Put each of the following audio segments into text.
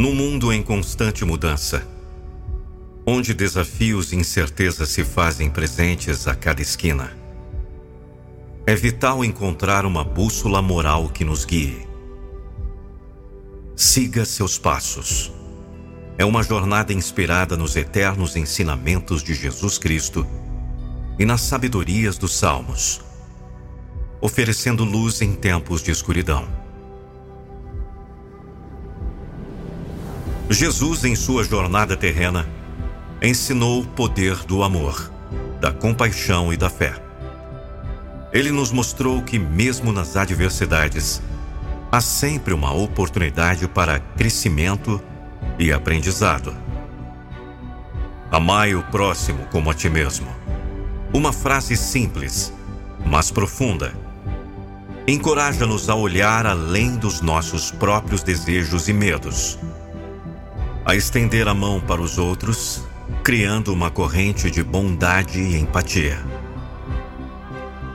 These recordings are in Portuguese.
Num mundo em constante mudança, onde desafios e incertezas se fazem presentes a cada esquina, é vital encontrar uma bússola moral que nos guie. Siga seus passos. É uma jornada inspirada nos eternos ensinamentos de Jesus Cristo e nas sabedorias dos Salmos, oferecendo luz em tempos de escuridão. Jesus, em sua jornada terrena, ensinou o poder do amor, da compaixão e da fé. Ele nos mostrou que, mesmo nas adversidades, há sempre uma oportunidade para crescimento e aprendizado. Amai o próximo como a ti mesmo. Uma frase simples, mas profunda. Encoraja-nos a olhar além dos nossos próprios desejos e medos a estender a mão para os outros, criando uma corrente de bondade e empatia.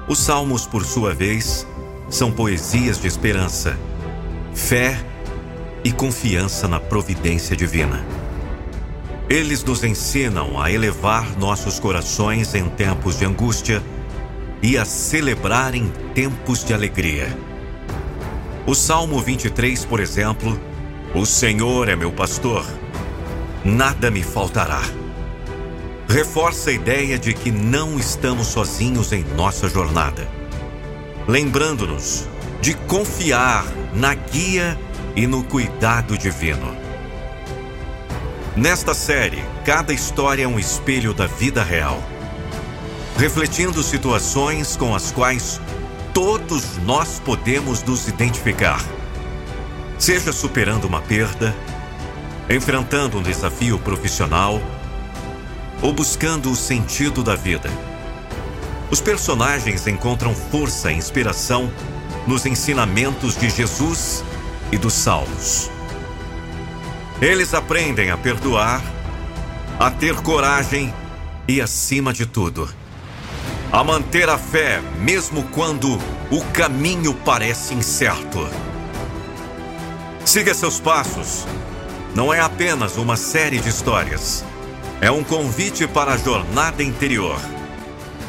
Os salmos, por sua vez, são poesias de esperança, fé e confiança na providência divina. Eles nos ensinam a elevar nossos corações em tempos de angústia e a celebrar em tempos de alegria. O Salmo 23, por exemplo, o Senhor é meu pastor, nada me faltará. Reforça a ideia de que não estamos sozinhos em nossa jornada, lembrando-nos de confiar na guia e no cuidado divino. Nesta série, cada história é um espelho da vida real, refletindo situações com as quais todos nós podemos nos identificar Seja superando uma perda, enfrentando um desafio profissional ou buscando o sentido da vida. Os personagens encontram força e inspiração nos ensinamentos de Jesus e dos Salmos. Eles aprendem a perdoar, a ter coragem e, acima de tudo, a manter a fé mesmo quando o caminho parece incerto. Siga seus passos. Não é apenas uma série de histórias. É um convite para a jornada interior.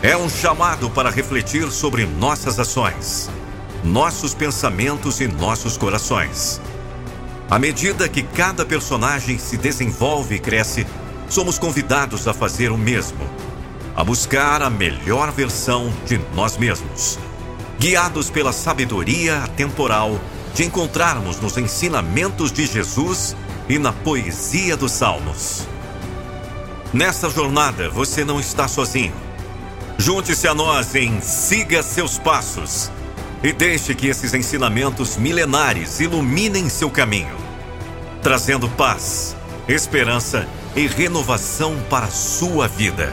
É um chamado para refletir sobre nossas ações, nossos pensamentos e nossos corações. À medida que cada personagem se desenvolve e cresce, somos convidados a fazer o mesmo, a buscar a melhor versão de nós mesmos, guiados pela sabedoria atemporal de encontrarmos nos ensinamentos de Jesus e na poesia dos Salmos. Nessa jornada você não está sozinho. Junte-se a nós em Siga Seus Passos e deixe que esses ensinamentos milenares iluminem seu caminho, trazendo paz, esperança e renovação para a sua vida.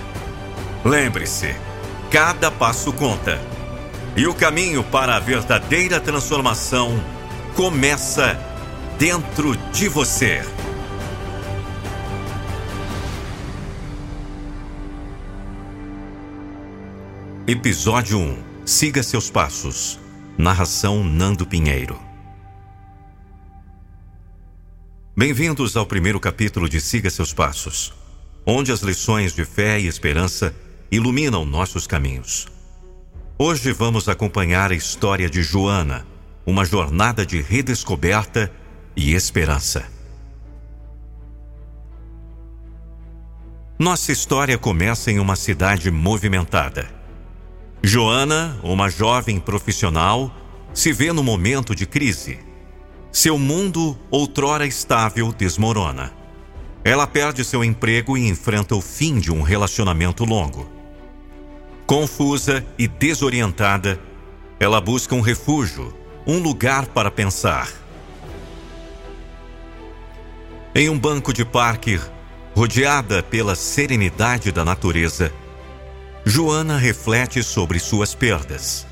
Lembre-se, cada passo conta. E o caminho para a verdadeira transformação começa dentro de você. Episódio 1 Siga seus passos. Narração Nando Pinheiro. Bem-vindos ao primeiro capítulo de Siga seus passos, onde as lições de fé e esperança iluminam nossos caminhos. Hoje vamos acompanhar a história de Joana uma jornada de redescoberta e esperança. Nossa história começa em uma cidade movimentada. Joana, uma jovem profissional, se vê no momento de crise. Seu mundo, outrora estável, desmorona. Ela perde seu emprego e enfrenta o fim de um relacionamento longo. Confusa e desorientada, ela busca um refúgio um lugar para pensar. Em um banco de parque, rodeada pela serenidade da natureza, Joana reflete sobre suas perdas.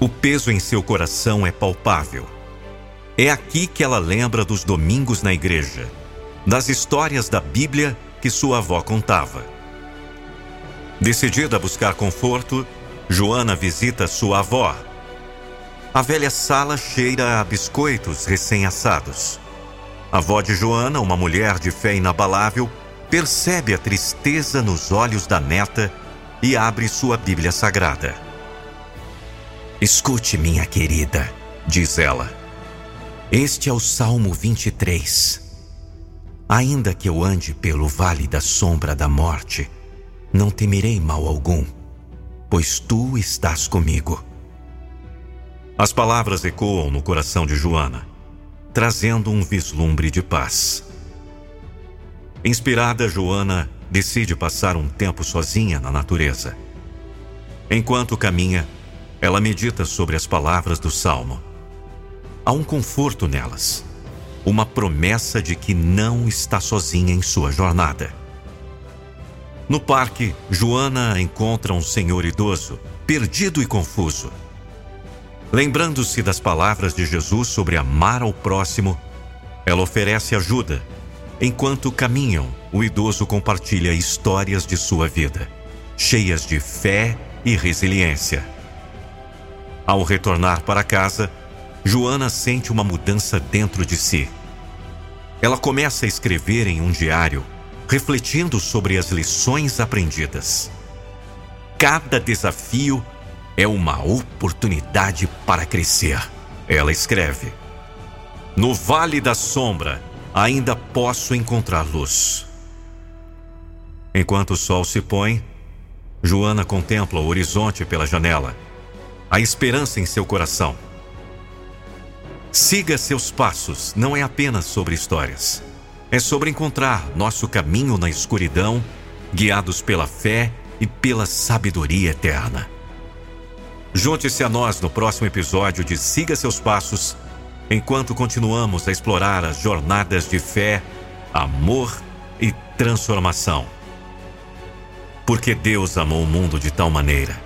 O peso em seu coração é palpável. É aqui que ela lembra dos domingos na igreja, das histórias da Bíblia que sua avó contava. Decidida a buscar conforto, Joana visita sua avó, a velha sala cheira a biscoitos recém-assados. A avó de Joana, uma mulher de fé inabalável, percebe a tristeza nos olhos da neta e abre sua Bíblia Sagrada. Escute, minha querida, diz ela. Este é o Salmo 23. Ainda que eu ande pelo vale da sombra da morte, não temerei mal algum, pois tu estás comigo. As palavras ecoam no coração de Joana trazendo um vislumbre de paz. Inspirada, Joana decide passar um tempo sozinha na natureza. Enquanto caminha, ela medita sobre as palavras do salmo. Há um conforto nelas, uma promessa de que não está sozinha em sua jornada. No parque, Joana encontra um senhor idoso, perdido e confuso. Lembrando-se das palavras de Jesus sobre amar ao próximo, ela oferece ajuda. Enquanto caminham, o idoso compartilha histórias de sua vida, cheias de fé e resiliência. Ao retornar para casa, Joana sente uma mudança dentro de si. Ela começa a escrever em um diário, refletindo sobre as lições aprendidas. Cada desafio é uma oportunidade para crescer. Ela escreve: No vale da sombra ainda posso encontrar luz. Enquanto o sol se põe, Joana contempla o horizonte pela janela, a esperança em seu coração. Siga seus passos não é apenas sobre histórias. É sobre encontrar nosso caminho na escuridão, guiados pela fé e pela sabedoria eterna. Junte-se a nós no próximo episódio de Siga Seus Passos, enquanto continuamos a explorar as jornadas de fé, amor e transformação. Porque Deus amou o mundo de tal maneira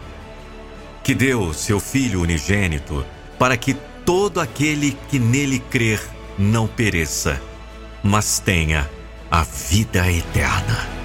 que deu seu Filho unigênito para que todo aquele que nele crer não pereça, mas tenha a vida eterna.